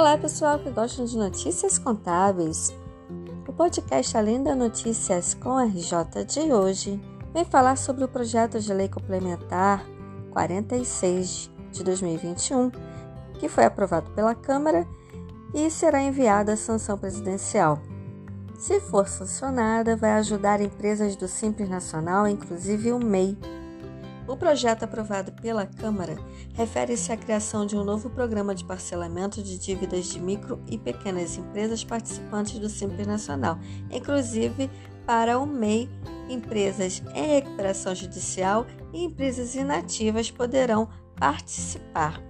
Olá, pessoal que gostam de notícias contábeis. O podcast Além da Notícias com RJ de hoje vem falar sobre o projeto de lei complementar 46 de 2021, que foi aprovado pela Câmara e será enviado à sanção presidencial. Se for sancionada, vai ajudar empresas do Simples Nacional, inclusive o MEI, o projeto aprovado pela Câmara refere-se à criação de um novo programa de parcelamento de dívidas de micro e pequenas empresas participantes do Simples Nacional, inclusive para o MEI, empresas em recuperação judicial e empresas inativas poderão participar.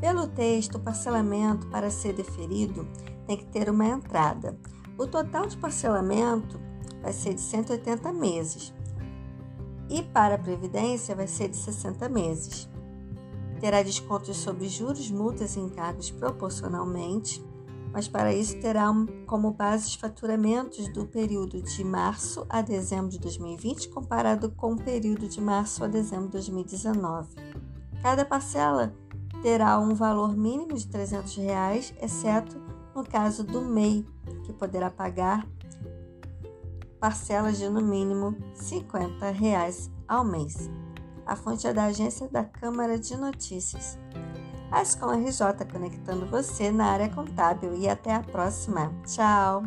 Pelo texto, o parcelamento para ser deferido tem que ter uma entrada. O total de parcelamento vai ser de 180 meses e para a Previdência vai ser de 60 meses. Terá descontos sobre juros, multas e encargos proporcionalmente, mas para isso terá como base os faturamentos do período de março a dezembro de 2020 comparado com o período de março a dezembro de 2019. Cada parcela terá um valor mínimo de 300 reais, exceto no caso do MEI, que poderá pagar parcelas de no mínimo 50 reais ao mês. A fonte é da agência da Câmara de Notícias. Ascom RJ conectando você na área contábil e até a próxima. Tchau!